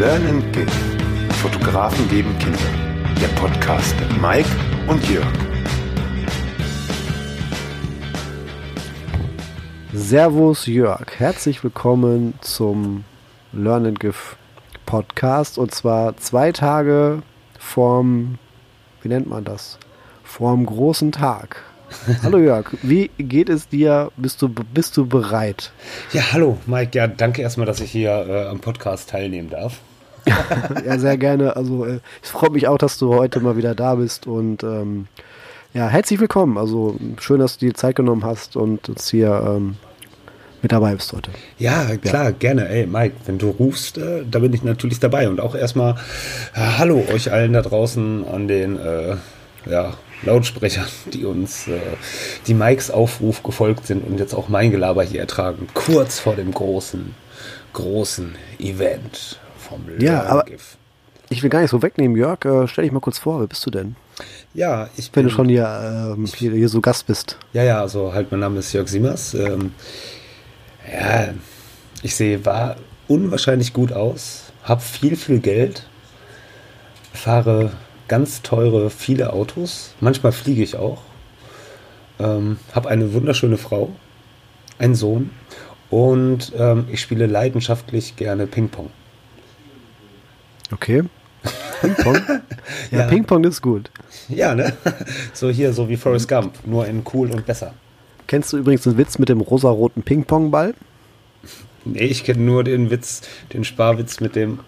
Learn and Give. Fotografen geben Kinder. Der Podcast mit Mike und Jörg. Servus Jörg, herzlich willkommen zum Learn and Give Podcast und zwar zwei Tage vorm, wie nennt man das? Vorm großen Tag. Hallo Jörg, wie geht es dir? Bist du, bist du bereit? Ja, hallo Mike. Ja, danke erstmal, dass ich hier äh, am Podcast teilnehmen darf. ja, sehr gerne. Also äh, es freut mich auch, dass du heute mal wieder da bist und ähm, ja, herzlich willkommen. Also schön, dass du dir Zeit genommen hast und uns hier ähm, mit dabei bist heute. Ja, klar, ja. gerne. Ey, Mike, wenn du rufst, äh, da bin ich natürlich dabei. Und auch erstmal äh, Hallo euch allen da draußen an den äh, ja, Lautsprechern, die uns äh, die Mikes Aufruf gefolgt sind und jetzt auch mein Gelaber hier ertragen. Kurz vor dem großen, großen Event vom Ja, aber ich will gar nicht so wegnehmen, Jörg. Äh, stell dich mal kurz vor, wer bist du denn? Ja, ich bin. Wenn du schon hier, ähm, hier, hier, so Gast bist. Ja, ja, also halt, mein Name ist Jörg Siemers. Ähm, ja, ich sehe, war unwahrscheinlich gut aus, habe viel, viel Geld, fahre ganz teure, viele Autos. Manchmal fliege ich auch. Ähm, habe eine wunderschöne Frau, einen Sohn und ähm, ich spiele leidenschaftlich gerne Ping-Pong. Okay. Ping-Pong? ja, ja. Ping-Pong ist gut. Ja, ne? So hier, so wie Forrest Gump, nur in cool und besser. Kennst du übrigens den Witz mit dem rosaroten Ping-Pong-Ball? Nee, ich kenne nur den Witz, den Sparwitz mit dem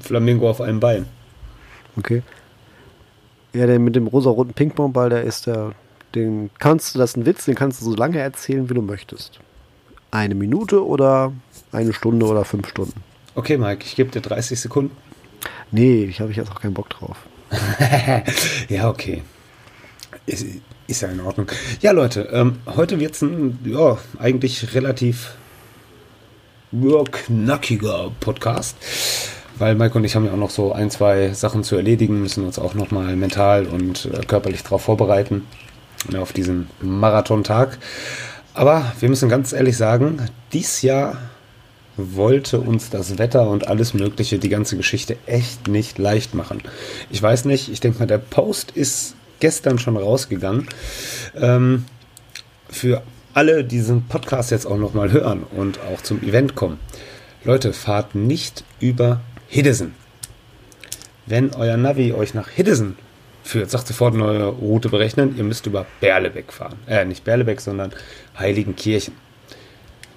Flamingo auf einem Bein. Okay. Ja, der mit dem rosa-roten Ping-Pong-Ball, der ist der, den kannst du, das ist ein Witz, den kannst du so lange erzählen, wie du möchtest. Eine Minute oder eine Stunde oder fünf Stunden. Okay, Mike, ich gebe dir 30 Sekunden. Nee, ich habe jetzt auch keinen Bock drauf. ja, okay. Ist, ist, ja in Ordnung. Ja, Leute, ähm, heute wird es ein, ja, eigentlich relativ ja, knackiger Podcast weil Mike und ich haben ja auch noch so ein, zwei Sachen zu erledigen, müssen uns auch nochmal mental und äh, körperlich darauf vorbereiten, ne, auf diesen Marathontag. Aber wir müssen ganz ehrlich sagen, dies Jahr wollte uns das Wetter und alles Mögliche, die ganze Geschichte echt nicht leicht machen. Ich weiß nicht, ich denke mal, der Post ist gestern schon rausgegangen. Ähm, für alle, die diesen Podcast jetzt auch nochmal hören und auch zum Event kommen. Leute, fahrt nicht über Hiddesen. Wenn euer Navi euch nach Hiddesen führt, sagt sofort neue Route berechnen, ihr müsst über Berlebeck fahren. Äh, nicht Berlebeck, sondern Heiligenkirchen.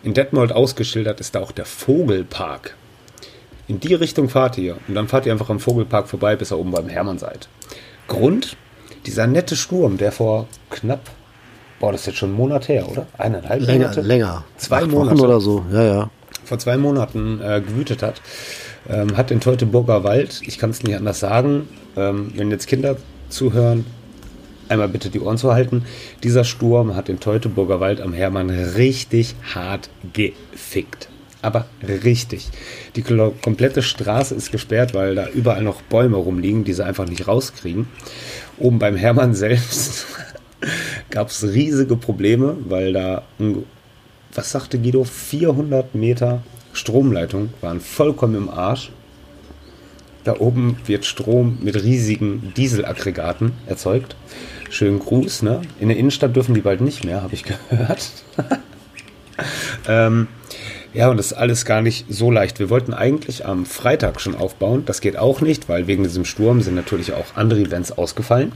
In Detmold ausgeschildert ist da auch der Vogelpark. In die Richtung fahrt ihr und dann fahrt ihr einfach am Vogelpark vorbei, bis ihr oben beim Hermann seid. Grund, dieser nette Sturm, der vor knapp, boah, das ist jetzt schon ein Monat her, oder? Eineinhalb länger, Monate? Länger, Zwei Monate. Wochen oder so, ja, ja. Vor zwei Monaten äh, gewütet hat ähm, hat den Teutoburger Wald, ich kann es nicht anders sagen, ähm, wenn jetzt Kinder zuhören, einmal bitte die Ohren zu halten. Dieser Sturm hat den Teutoburger Wald am Hermann richtig hart gefickt. Aber richtig. Die komplette Straße ist gesperrt, weil da überall noch Bäume rumliegen, die sie einfach nicht rauskriegen. Oben beim Hermann selbst gab es riesige Probleme, weil da, was sagte Guido, 400 Meter Stromleitungen waren vollkommen im Arsch. Da oben wird Strom mit riesigen Dieselaggregaten erzeugt. Schönen Gruß, ne? In der Innenstadt dürfen die bald nicht mehr, habe ich gehört. ähm, ja, und das ist alles gar nicht so leicht. Wir wollten eigentlich am Freitag schon aufbauen. Das geht auch nicht, weil wegen diesem Sturm sind natürlich auch andere Events ausgefallen,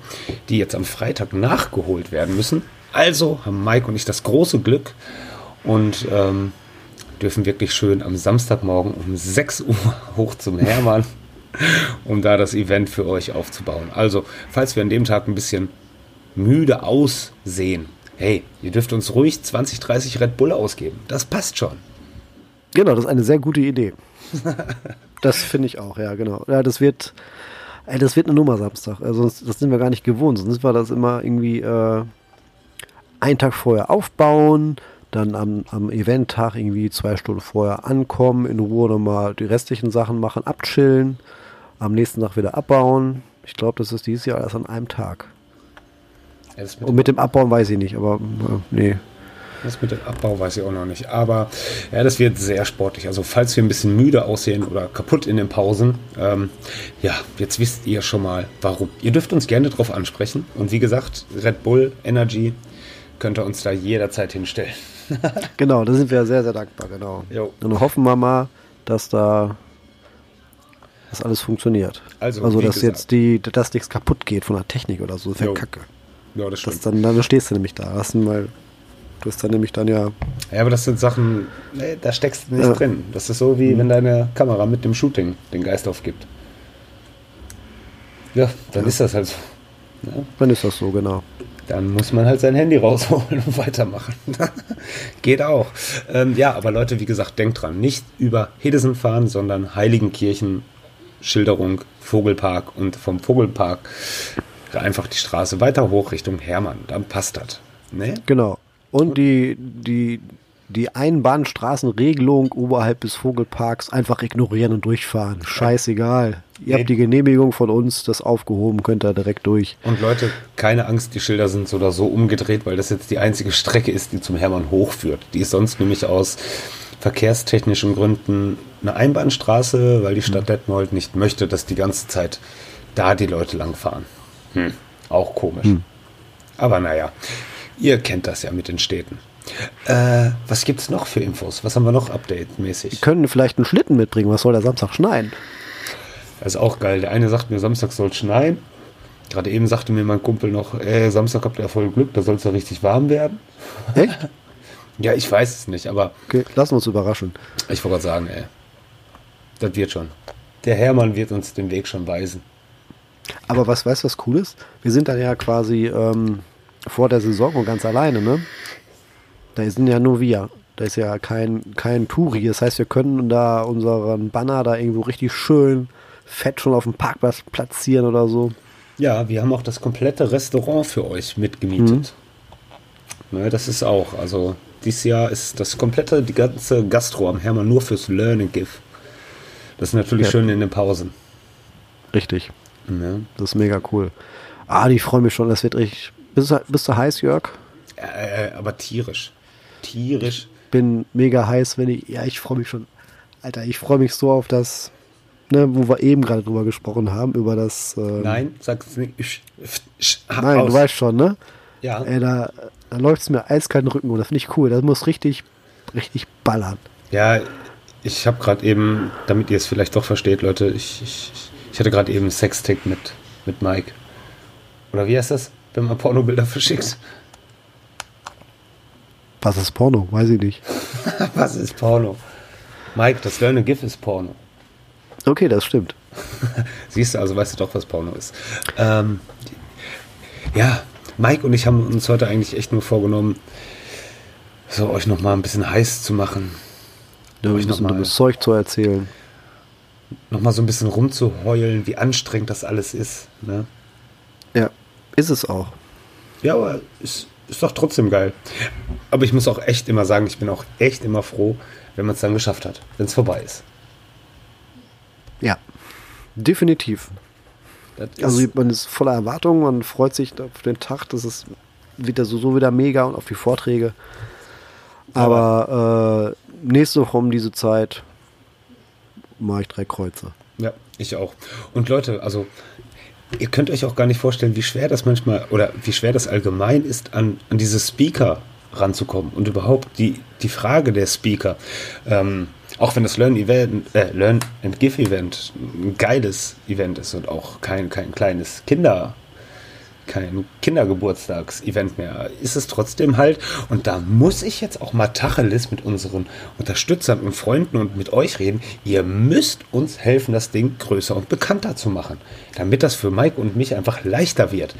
die jetzt am Freitag nachgeholt werden müssen. Also haben Mike und ich das große Glück und ähm, dürfen wirklich schön am Samstagmorgen um 6 Uhr hoch zum Hermann, um da das Event für euch aufzubauen. Also, falls wir an dem Tag ein bisschen müde aussehen, hey, ihr dürft uns ruhig 20, 30 Red Bull ausgeben. Das passt schon. Genau, das ist eine sehr gute Idee. das finde ich auch, ja, genau. Ja, das wird, ey, das wird eine Nummer Samstag. Also, das sind wir gar nicht gewohnt. Sonst war das immer irgendwie äh, einen Tag vorher aufbauen, dann am, am Eventtag irgendwie zwei Stunden vorher ankommen, in Ruhe nochmal die restlichen Sachen machen, abchillen, am nächsten Tag wieder abbauen. Ich glaube, das ist dieses Jahr alles an einem Tag. Ja, mit Und mit dem Abbauen weiß ich nicht, aber äh, nee. Das mit dem Abbau weiß ich auch noch nicht. Aber ja, das wird sehr sportlich. Also falls wir ein bisschen müde aussehen oder kaputt in den Pausen, ähm, ja, jetzt wisst ihr schon mal warum. Ihr dürft uns gerne drauf ansprechen. Und wie gesagt, Red Bull Energy könnt ihr uns da jederzeit hinstellen. genau, da sind wir sehr, sehr dankbar, genau. Jo. Und hoffen wir mal, dass da das alles funktioniert. Also, also dass gesagt. jetzt die, dass nichts kaputt geht von der Technik oder so, das wäre kacke. Ja, das Das stimmt. dann, dann stehst du nämlich da. Hast du mal, du hast dann nämlich dann ja. Ja, aber das sind Sachen, nee, da steckst du nicht Ja. drin. Das ist so wie wenn deine Kamera mit dem Shooting den Geist aufgibt. Ja, dann ist das halt so. Ja, Dann ist das so, genau. dann muss man halt sein Handy rausholen und weitermachen. Geht auch. Ähm, ja, aber Leute, wie gesagt, denkt dran, nicht über Hedesen fahren, sondern Heiligenkirchen, Schilderung, Vogelpark und vom Vogelpark einfach die Straße weiter hoch Richtung Hermann. Dann passt das. Ne? Genau. Und die, die, die Einbahnstraßenregelung oberhalb des Vogelparks einfach ignorieren und durchfahren. Scheißegal. Ihr Nee. habt die Genehmigung von uns, das aufgehoben, könnt ihr direkt durch. Und Leute, keine Angst, die Schilder sind so oder so umgedreht, weil das jetzt die einzige Strecke ist, die zum Hermann hochführt. Die ist sonst nämlich aus verkehrstechnischen Gründen eine Einbahnstraße, weil die Stadt Detmold nicht möchte, dass die ganze Zeit da die Leute langfahren. Hm. Auch komisch. Aber naja, ihr kennt das ja mit den Städten. Äh, was gibt's noch für Infos? Was haben wir noch update-mäßig? Können vielleicht einen Schlitten mitbringen, was soll der Samstag schneien? Das ist auch geil. Der eine sagt mir, Samstag soll schneien. Gerade eben sagte mir mein Kumpel noch, ey, Samstag habt ihr voll Glück, da soll es ja richtig warm werden. Echt? Ja, ich weiß es nicht, aber Okay, lassen wir uns überraschen. ich wollte gerade sagen, ey, das wird schon. Der Hermann wird uns den Weg schon weisen. Aber was weißt du, was cool ist? Wir sind dann ja quasi ähm, vor der Saison und ganz alleine, ne? Da sind ja nur wir. Da ist ja kein, kein Touri. Das heißt, wir können da unseren Banner da irgendwo richtig schön fett schon auf dem Parkplatz platzieren oder so. Ja, wir haben auch das komplette Restaurant für euch mitgemietet. Ne, das ist auch, also dieses Jahr ist das komplette, die ganze Gastro am Hermann nur fürs Learn and Give. Das ist natürlich Ja. schön in den Pausen. Richtig. Ne? Das ist mega cool. Ah, ich freue mich schon. Das wird richtig. Bist du, bist du heiß, Jörg? Äh, aber tierisch. Tierisch. Bin mega heiß, wenn ich. Ja, ich freue mich schon. Alter, ich freue mich so auf das, ne, wo wir eben gerade drüber gesprochen haben, über das. Ähm, Nein, sag's nicht. Sch- sch- Nein, aus. du weißt schon, ne? Ja. Ey, da, da läuft es mir eiskalt den Rücken und das finde ich cool. Das muss richtig, richtig ballern. Ja, ich habe gerade eben, damit ihr es vielleicht doch versteht, Leute, ich, ich, ich hatte gerade eben einen Sextick mit, mit Mike. Oder wie heißt das, wenn man Pornobilder verschickt? Was ist Porno? Weiß ich nicht. Was ist Porno? Mike, das Learn GIF ist Porno. Okay, das stimmt. Siehst du, also weißt du doch, was Porno ist. Ähm, ja, Mike und ich haben uns heute eigentlich echt nur vorgenommen, so euch noch mal ein bisschen heiß zu machen. Da Euch ich noch noch mal- dummes Zeug zu erzählen. Noch mal so ein bisschen rumzuheulen, wie anstrengend das alles ist. Ne? Ja, ist es auch. Ja, aber ist, ist doch trotzdem geil. Aber ich muss auch echt immer sagen, ich bin auch echt immer froh, wenn man es dann geschafft hat, wenn es vorbei ist. Ja, definitiv. Also man ist voller Erwartungen, man freut sich auf den Tag, das ist wieder so, so wieder mega und auf die Vorträge. Aber äh, nächste Woche um diese Zeit mache ich drei Kreuze. ja, ich auch. Und Leute, also ihr könnt euch auch gar nicht vorstellen, wie schwer das manchmal oder wie schwer das allgemein ist, an, an diese Speaker ranzukommen und überhaupt die, die Frage der Speaker. Ähm, auch wenn das Learn Event, äh, Learn and Give Event ein geiles Event ist und auch kein, kein kleines Kinder, kein Kindergeburtstagsevent mehr, ist es trotzdem halt. Und da muss ich jetzt auch mal Tacheles mit unseren Unterstützern und Freunden und mit euch reden. Ihr müsst uns helfen, das Ding größer und bekannter zu machen, damit das für Mike und mich einfach leichter wird.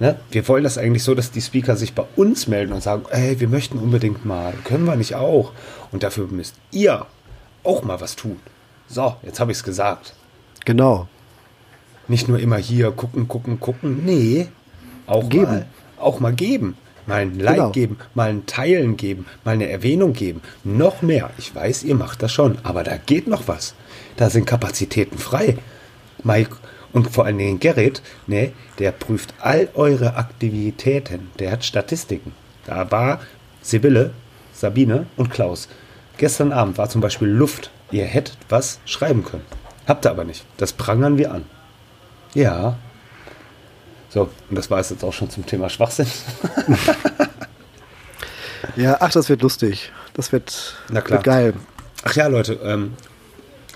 Ne? Wir wollen das eigentlich so, dass die Speaker sich bei uns melden und sagen, ey, wir möchten unbedingt mal, können wir nicht auch? Und dafür müsst ihr auch mal was tun. So, jetzt habe ich es gesagt. Genau. Nicht nur immer hier gucken, gucken, gucken. Nee, auch Geben. Mal, auch mal geben. Mal ein Like Genau. geben, mal ein Teilen geben, mal eine Erwähnung geben. Noch mehr. Ich weiß, ihr macht das schon, aber da geht noch was. Da sind Kapazitäten frei. Mike und vor allen Dingen Gerrit, ne, der prüft all eure Aktivitäten. Der hat Statistiken. Da war Sibylle Sabine und Klaus. Gestern Abend war zum Beispiel Luft. Ihr hättet was schreiben können. Habt ihr aber nicht. Das prangern wir an. Ja. So, und das war es jetzt auch schon zum Thema Schwachsinn. Ja, ach, das wird lustig. Das wird, Na klar. wird geil. Ach ja, Leute, ähm,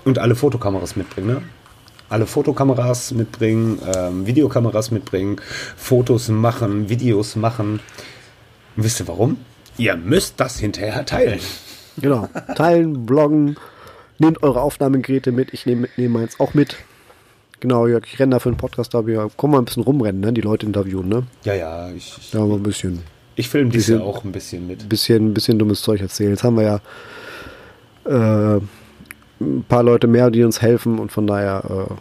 und alle Fotokameras mitbringen, ne? Alle Fotokameras mitbringen, ähm, Videokameras mitbringen, Fotos machen, Videos machen. Und wisst ihr warum? Ihr müsst das hinterher teilen. Genau. Teilen, bloggen, nehmt eure Aufnahmegeräte mit. Ich nehme nehm meins auch mit. Genau, Jörg, ich renne da für den Podcast, da wir komm mal ein bisschen rumrennen, ne? Die Leute interviewen, ne? Ja, ja, ich, ich, Ja, mal ein bisschen, ich filme dies ja auch ein bisschen mit. bisschen, bisschen dummes Zeug erzählen. Jetzt haben wir ja äh, ein paar Leute mehr, die uns helfen und von daher äh,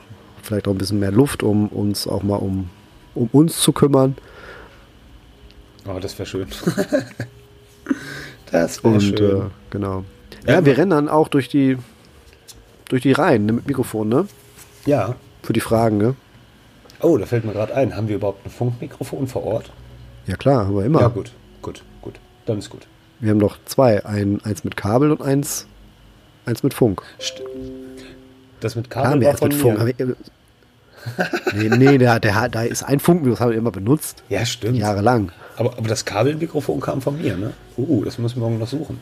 vielleicht auch ein bisschen mehr Luft, um uns auch mal um, um uns zu kümmern. Oh, das wäre schön. das wäre schön. äh, genau. Ja, Ja, wir rennen dann auch durch die durch die Reihen ne, mit Mikrofon, ne? ja. Für die Fragen, ne? Oh, da fällt mir gerade ein. Haben wir überhaupt ein Funkmikrofon vor Ort? Ja klar, haben wir immer. Ja, gut, gut, gut. Dann ist gut. Wir haben doch zwei, ein, eins mit Kabel und eins, eins mit Funk. St das mit Kabel haben wir erst mit Funk. nee, nee, der, der, da ist ein Funk, das haben wir immer benutzt. Ja, stimmt. Jahrelang. Aber, aber das Kabelmikrofon kam von mir, ne? Uh, das müssen wir morgen noch suchen.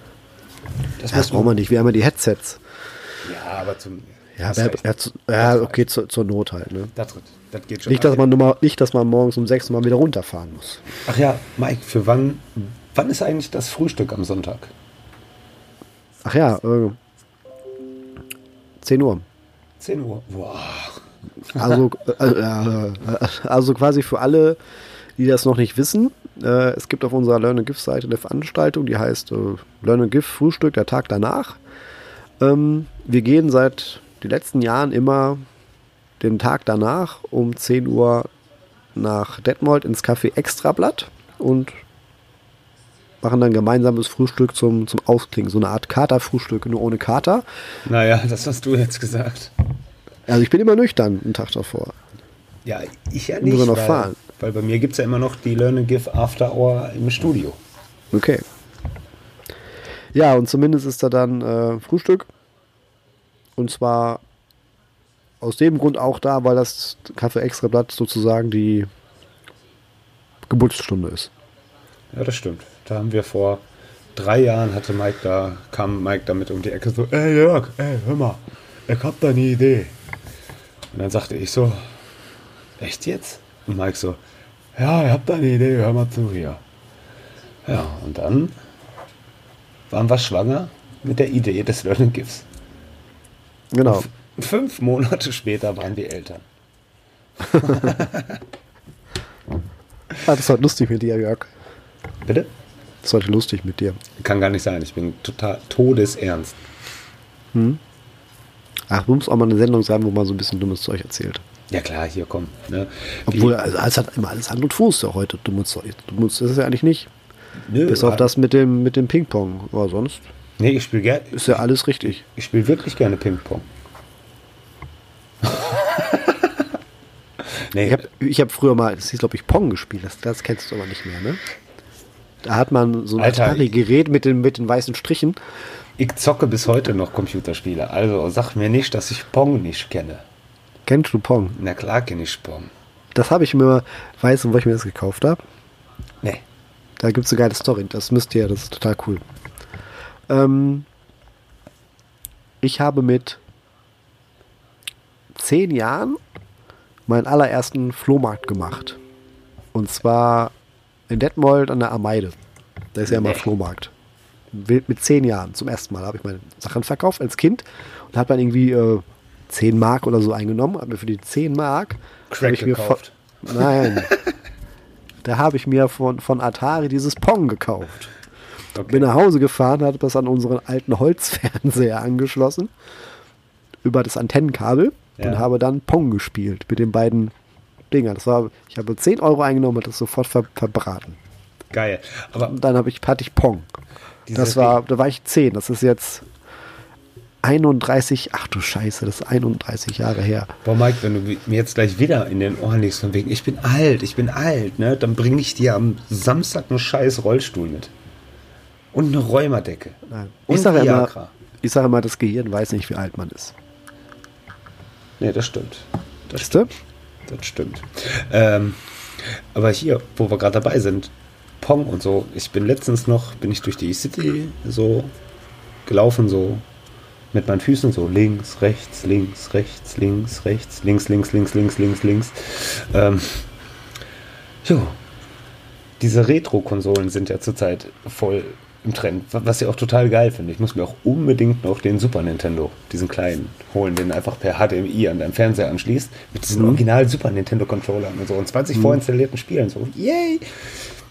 Das, Ja, das brauchen wir nicht. Wir haben ja die Headsets. Ja, aber zum. Ja, hast wer, recht. ja, zu- okay, zur, zur Not halt. Ne? Das, das geht schon. Nicht, dass man nur mal, nicht, dass man morgens um sechs mal wieder runterfahren muss. Ach ja, Mike, für wann, wann ist eigentlich das Frühstück am Sonntag? Ach ja, äh, 10 Uhr. 10 Uhr. Boah. Also, äh, äh, also quasi für alle, die das noch nicht wissen, äh, es gibt auf unserer Learn and Give Seite eine Veranstaltung, die heißt äh, Learn and Give Frühstück, der Tag danach. Ähm, wir gehen seit den letzten Jahren immer den Tag danach um 10 Uhr nach Detmold ins Café Extrablatt und machen dann gemeinsames Frühstück zum, zum Ausklingen. So eine Art Katerfrühstück, nur ohne Kater. Naja, das hast du jetzt gesagt. Also ich bin immer nüchtern einen Tag davor. Ja, ich ja Muss nicht. er noch weil, fahren? weil bei mir gibt es ja immer noch die Learn and Give After Hour im Studio. Okay. Ja, und zumindest ist da dann äh, Frühstück. Und zwar aus dem Grund auch da, weil das Kaffee Extrablatt sozusagen die Geburtsstunde ist. Ja, das stimmt. Da haben wir vor drei Jahren hatte Mike da, kam Mike damit um die Ecke so, ey Jörg, ey, hör mal, ich hab da eine Idee. Und dann sagte ich so, echt jetzt? Und Mike so, ja, ich hab da eine Idee, hör mal zu hier. Ja, und dann waren wir schwanger mit der Idee des Learning Gifts. Genau. F- Fünf Monate später waren wir Eltern. Ah, das ist heute lustig mit dir, Jörg. Bitte? Das ist heute lustig mit dir. Kann gar nicht sein, ich bin total todesernst. Ach, du musst auch mal eine Sendung sein, wo man so ein bisschen dummes Zeug erzählt. Ja klar, hier komm. Ne? Obwohl, also, es hat immer alles Hand und Fuß ja heute. Dummes Zeug. Dummes ist es ja eigentlich nicht. Nö, Bis auf das mit dem, mit dem Ping-Pong. Aber sonst Nee, ich spiele gerne. ist ja alles richtig. Ich spiele wirklich gerne Ping-Pong. nee, Ich habe ich hab früher mal, das hieß glaube ich Pong gespielt, das, das kennst du aber nicht mehr, ne? Da hat man so ein Atari-Gerät mit den, mit den weißen Strichen. ich zocke bis heute noch Computerspiele. Also sag mir nicht, dass ich Pong nicht kenne. Kennst du Pong? Na klar kenne ich Pong. Das habe ich mir, weißt du, wo ich mir das gekauft habe? Nee. Da gibt es eine geile Story, das müsst ihr, das ist total cool. Ähm, ich habe mit zehn Jahren meinen allerersten Flohmarkt gemacht. Und zwar in Detmold an der Ameide. Da ist ja immer. Flohmarkt. Mit zehn Jahren zum ersten Mal habe ich meine Sachen verkauft als Kind und habe dann irgendwie äh, 10 Mark oder so eingenommen. Habe mir für die 10 Mark Crack ich mir gekauft. Von, nein. da habe ich mir von, von Atari dieses Pong gekauft. Bin nach Hause gefahren, habe das an unseren alten Holzfernseher angeschlossen. Über das Antennenkabel. Ja. Und habe dann Pong gespielt mit den beiden Dingern. Das war, ich habe 10 Euro eingenommen und das sofort ver, verbraten. Geil. Aber Und dann habe ich, hatte ich Pong. Das war, da war ich 10. Das ist jetzt 31, ach du Scheiße, das ist 31 Jahre her. Boah, Mike, wenn du mir jetzt gleich wieder in den Ohren liegst, von wegen, ich bin alt, ich bin alt, ne, dann bringe ich dir am Samstag einen scheiß Rollstuhl mit. Und eine Räumerdecke. Nein. Und Ich sage immer, ich sage immer, das Gehirn weiß nicht, wie alt man ist. Nee, das stimmt. Das Weißt du? Das stimmt. Ähm, aber hier, wo wir gerade dabei sind, Pong und so. Ich bin letztens noch, bin ich durch die City so gelaufen, so mit meinen Füßen so links, rechts, links, rechts, links, rechts, links, links, links, links, links, links. Ähm, jo. Diese Retro-Konsolen sind ja zurzeit voll im Trend, was ich auch total geil finde. Ich muss mir auch unbedingt noch den Super Nintendo, diesen kleinen, holen, den einfach per HDMI an deinem Fernseher anschließt, mit diesen original Super Nintendo Controllern und so und 20 vorinstallierten Spielen. So, yay!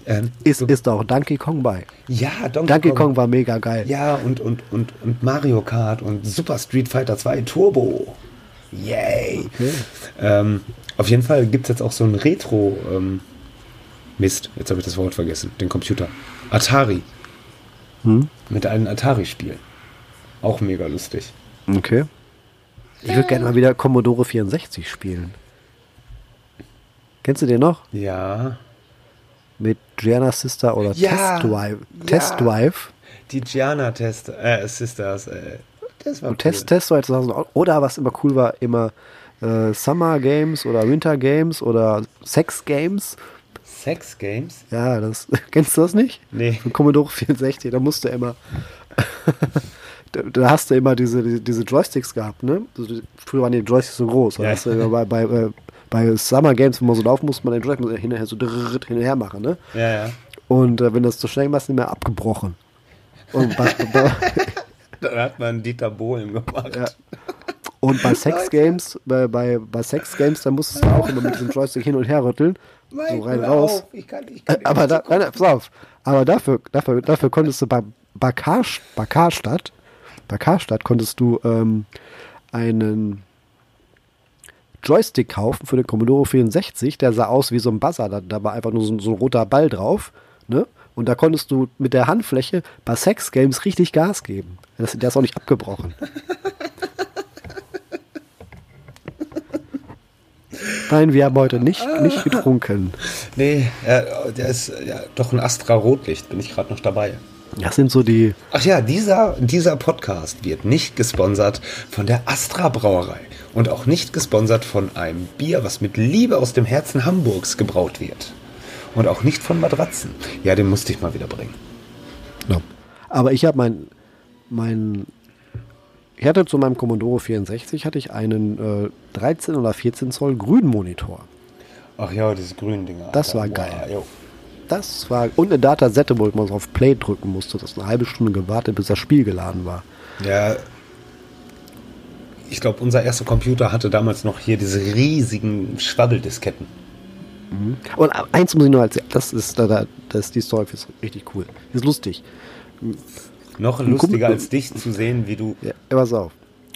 Ähm, Ist, so, ist auch Donkey Kong bei. ja, Donkey, Donkey Kong war mega geil. Ja, und, und, und, und Mario Kart und Super Street Fighter 2 Turbo. Yay! Okay. Ähm, auf jeden Fall gibt es jetzt auch so ein Retro. Ähm, Mist, jetzt habe ich das Wort vergessen. Den Computer. Atari. Hm? Mit einem Atari-Spiel. Auch mega lustig. Okay. Ich würde gerne mal wieder Commodore 64 spielen. Kennst du den noch? Ja. Mit Gianna Sister oder Ja, Test Drive? ja. Test Drive? Die Gianna Test, äh, Sisters, äh, das war Und Test, Test Drive 2000. Oder was immer cool war, immer äh, Summer Games oder Winter Games oder Sex Games. Sex Games? Ja, das kennst du das nicht? Nee. Von Commodore 64, da musst du immer. da, da hast du immer diese, diese, diese Joysticks gehabt, ne? Also Früher waren die Joysticks so groß. Ja. hast du immer bei, bei, äh, bei Summer Games, wenn man so laufen musste, man den Joystick hinterher so drrrt hin und her machen, ne? Ja, ja. Und äh, wenn das zu schnell war, ist nicht mehr abgebrochen. Und bei, bei, Da hat man Dieter Bohlen gemacht. Ja. und bei Sex Games, bei, bei, bei Sex Games, da musstest du auch immer mit diesem Joystick hin und her rütteln. So rein raus. Ich kann, ich kann Aber da, nein, pass auf. Aber dafür, dafür, dafür konntest du bei bei, Kar, bei Karstadt, bei Karstadt konntest du ähm, einen Joystick kaufen für den Commodore 64, der sah aus wie so ein Buzzer, da, da war einfach nur so, ein- so ein roter Ball drauf, ne? Und da konntest du mit der Handfläche bei Sex Games richtig Gas geben. Das, der ist auch nicht abgebrochen. Nein, wir haben heute nicht, nicht getrunken. Nee, äh, der ist ja, doch ein Astra Rotlicht, bin ich gerade noch dabei. Das sind so die, Ach ja, dieser, dieser Podcast wird nicht gesponsert von der Astra Brauerei und auch nicht gesponsert von einem Bier, was mit Liebe aus dem Herzen Hamburgs gebraut wird. Und auch nicht von Matratzen. Ja, den musste ich mal wieder bringen. Ja. Aber ich habe mein, mein, ich hatte zu meinem Commodore 64 hatte ich einen äh, 13 oder 14 Zoll Grünmonitor. Ach ja, diese grünen Dinger. Das war geil. jo. Das war und eine Datasette, wo man auf Play drücken musste. Das eine halbe Stunde gewartet, bis das Spiel geladen war. Ja, ich glaube, unser erster Computer hatte damals noch hier diese riesigen Schwabbeldisketten. Und eins muss ich nur erzählen. Das ist, da, da, das ist die Story ist richtig cool. Ist lustig. Noch Kumpel- lustiger als dich zu sehen, wie du Ja, pass auf.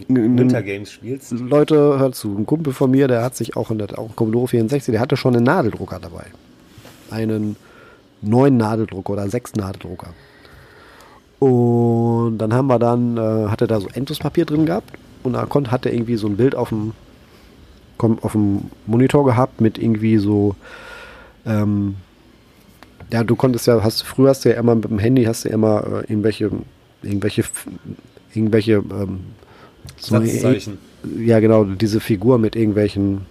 Winter Games spielst. Leute, hört zu. Ein Kumpel von mir, der hat sich auch in der auch Commodore 64, der hatte schon einen Nadeldrucker dabei. Einen neuen Nadeldrucker oder sechs Nadeldrucker. Und dann haben wir dann, äh, hat er da so Endlospapier drin gehabt und da konnte, hat er irgendwie so ein Bild auf dem, auf dem Monitor gehabt mit irgendwie so, ähm, ja, du konntest ja, hast früher hast du ja immer mit dem Handy hast du ja immer äh, irgendwelche, irgendwelche, irgendwelche, ähm, so- Satzzeichen. ja, genau, diese Figur mit irgendwelchen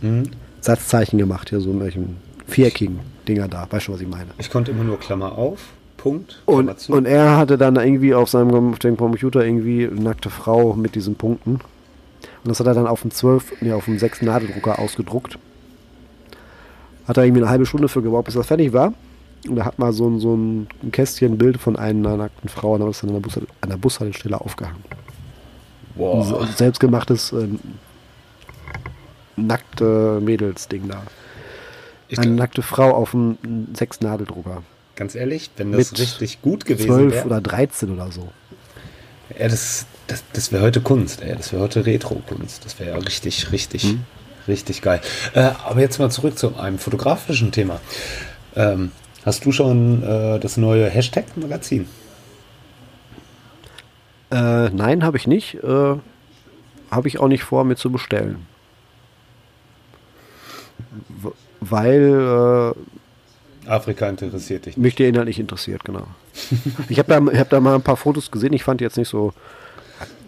Mhm. Satzzeichen gemacht, hier so irgendwelchen viereckigen Dinger da. Weißt du, was ich meine? Ich konnte immer nur Klammer auf, Punkt, Und, zu. und er hatte dann irgendwie auf seinem auf dem Computer irgendwie eine nackte Frau mit diesen Punkten. Und das hat er dann auf dem 12, nee, auf dem 6 Nadeldrucker ausgedruckt. Hat er irgendwie eine halbe Stunde für gebraucht, bis das fertig war. Und er hat mal so ein, so ein Kästchen Bild von einer nackten Frau und hat das dann an der, Bus, an der Bushaltestelle aufgehangen. So ein selbstgemachtes ähm, nackte Mädelsding da. Ich, Eine nackte Frau auf dem 6 Nadeldrucker. ganz ehrlich, wenn das Mit richtig gut gewesen 12 wäre, oder 13 oder so. ja, das, das, das wäre heute Kunst, ey. Das wäre heute Retro-Kunst. Das wäre ja richtig, richtig, Mhm. richtig geil. Äh, aber jetzt mal zurück zu einem fotografischen Thema. Ähm, hast du schon äh, das neue Hashtag-Magazin? Äh, nein, habe ich nicht. Äh, habe ich auch nicht vor, mir zu bestellen. W weil Afrika interessiert dich äh, mich der Inhalt nicht interessiert, genau. Ich habe da, ich hab da mal ein paar Fotos gesehen. Ich fand die jetzt nicht so.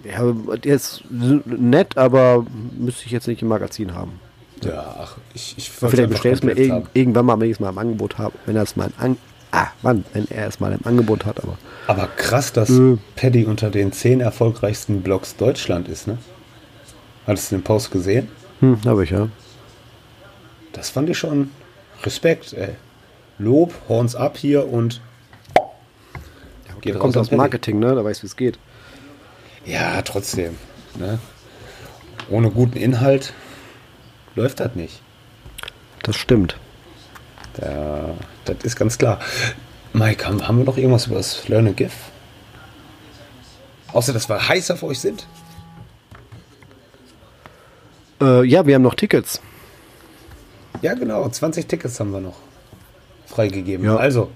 Ja, ist nett, aber müsste ich jetzt nicht im Magazin haben. Ja, ach, ich, ich Vielleicht bestell es mir irg irgendwann mal, wenn ich es mal im Angebot habe. Wenn er es mal an ah, wann, wenn er es mal im Angebot hat, aber. Aber krass, dass Äh. Paddy unter den zehn erfolgreichsten Blogs Deutschland ist, ne? Hattest du den Post gesehen? Hm, habe ich ja. Das fand ich schon Respekt, ey. Lob, Horns ab hier und Der raus kommt aus. Marketing, ne? Da weiß, wie es geht. Ja, trotzdem. Ne? Ohne guten Inhalt läuft das nicht. Das stimmt. Da, das ist ganz klar. Mike, haben, haben wir noch irgendwas über das Learn and Give? Außer, dass wir heiß auf euch sind. Äh, ja, wir haben noch Tickets. Ja, genau. 20 Tickets haben wir noch freigegeben. Ja. Also,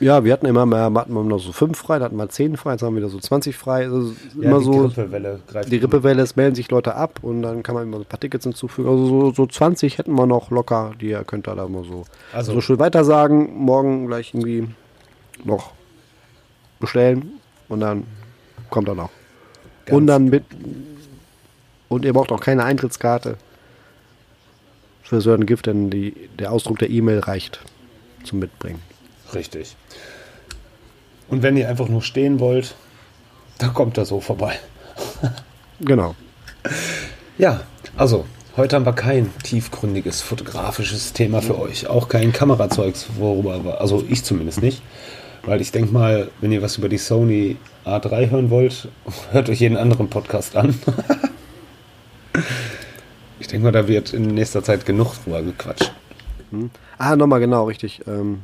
Ja, wir hatten immer mehr, hatten wir noch so fünf frei, dann hatten wir zehn frei, jetzt haben wir wieder so 20 frei. Also ja, immer die so. Grippewelle greift. Die Rippewelle, es melden sich Leute ab und dann kann man immer so ein paar Tickets hinzufügen. Also so, so 20 hätten wir noch locker, die ihr könnt da mal so, Also- so schön weiter sagen. Morgen gleich irgendwie noch bestellen und dann kommt er noch. Und dann mit. Und ihr braucht auch keine Eintrittskarte. Für so ein Gift, denn die, der Ausdruck der E-Mail reicht zum Mitbringen. Richtig. Und wenn ihr einfach nur stehen wollt, dann kommt er so vorbei. Genau. Ja, also, heute haben wir kein tiefgründiges fotografisches Thema für euch. Auch kein Kamerazeugs, worüber wir, also ich zumindest nicht. Weil ich denke mal, wenn ihr was über die Sony A3 hören wollt, hört euch jeden anderen Podcast an. ich denke mal, da wird in nächster Zeit genug drüber gequatscht. Ah, nochmal genau, richtig. Ähm,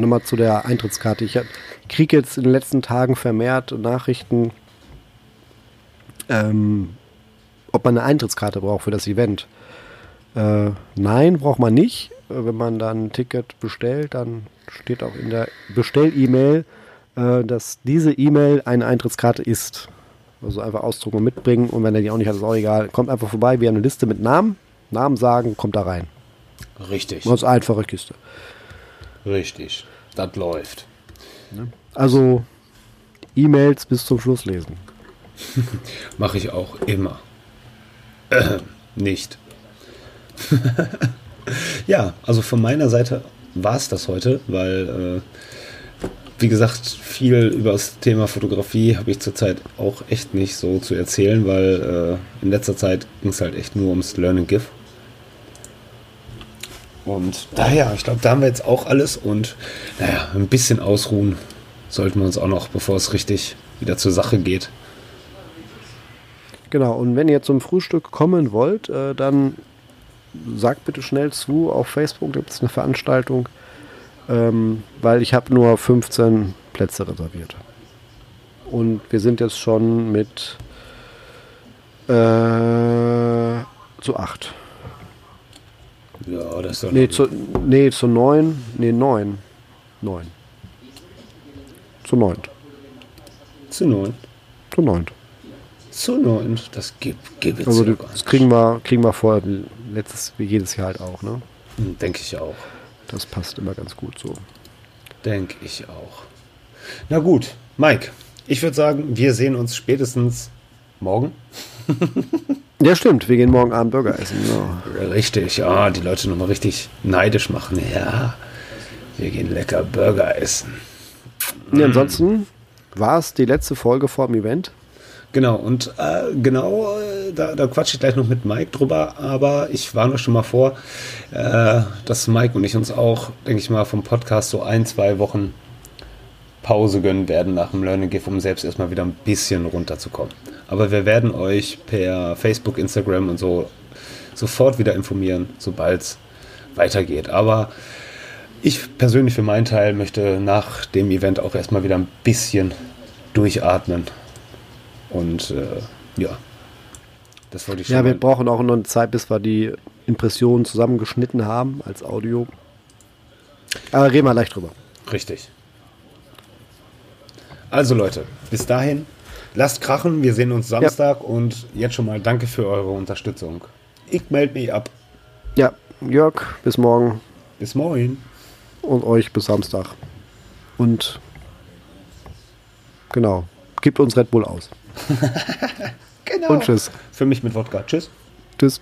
nochmal zu der Eintrittskarte. Ich kriege jetzt in den letzten Tagen vermehrt Nachrichten, ähm, ob man eine Eintrittskarte braucht für das Event. Äh, nein, braucht man nicht. Äh, Wenn man dann ein Ticket bestellt, dann steht auch in der Bestell-E-Mail, äh, dass diese E-Mail eine Eintrittskarte ist. Also einfach ausdrucken und mitbringen. Und wenn er die auch nicht hat, ist auch egal. Kommt einfach vorbei. Wir haben eine Liste mit Namen. Namen sagen, kommt da rein. Richtig. Ganz einfache Kiste. Richtig. Das läuft. Also E-Mails bis zum Schluss lesen. Mache ich auch immer. Äh, nicht. ja, also von meiner Seite war es das heute, weil, äh, wie gesagt, viel über das Thema Fotografie habe ich zurzeit auch echt nicht so zu erzählen, weil äh, in letzter Zeit ging es halt echt nur ums Learn and Give. Und daher, ich glaube, da haben wir jetzt auch alles und naja, ein bisschen ausruhen sollten wir uns auch noch, bevor es richtig wieder zur Sache geht. Genau, und wenn ihr zum Frühstück kommen wollt, äh, dann sagt bitte schnell zu. Auf Facebook gibt es eine Veranstaltung, ähm, weil ich habe nur 15 Plätze reserviert. Und wir sind jetzt schon mit äh, zu 8. Ja, das ist Nee, zu, nee, zu 9. Nee, 9. 9. Zu 9. Zu neun. Zu 9. Zu neun. Das gibt, gibt es Also ja das kriegen wir, kriegen wir vor, letztes, jedes Jahr halt auch, ne? Hm, Denke ich auch. Das passt immer ganz gut so. Denke ich auch. Na gut, Mike, ich würde sagen, wir sehen uns spätestens morgen. Ja, stimmt, wir gehen morgen Abend Burger essen. Ja. Richtig, ja, die Leute nochmal richtig neidisch machen. Ja, wir gehen lecker Burger essen. Ja, ansonsten war es die letzte Folge vor dem Event. Genau, und äh, genau, äh, da, da quatsche ich gleich noch mit Mike drüber, aber ich warne euch schon mal vor, äh, dass Mike und ich uns auch, denke ich mal, vom Podcast so ein, zwei Wochen Pause gönnen werden nach dem Learning Gift, um selbst erstmal wieder ein bisschen runterzukommen. Aber wir werden euch per Facebook, Instagram und so sofort wieder informieren, sobald es weitergeht. Aber ich persönlich für meinen Teil möchte nach dem Event auch erstmal wieder ein bisschen durchatmen. Und äh, ja, das wollte ich schon Ja, wir mal- brauchen auch noch eine Zeit, bis wir die Impressionen zusammengeschnitten haben als Audio. Aber reden wir gleich drüber. Richtig. Also Leute, bis dahin, lasst krachen, wir sehen uns Samstag und jetzt schon mal danke für eure Unterstützung. Ich melde mich ab. Ja, Jörg, bis morgen Bis morgen. und euch bis Samstag. Und genau. Gibt uns Red Bull aus. Genau. Und tschüss. Für mich mit Wodka. Tschüss. Tschüss.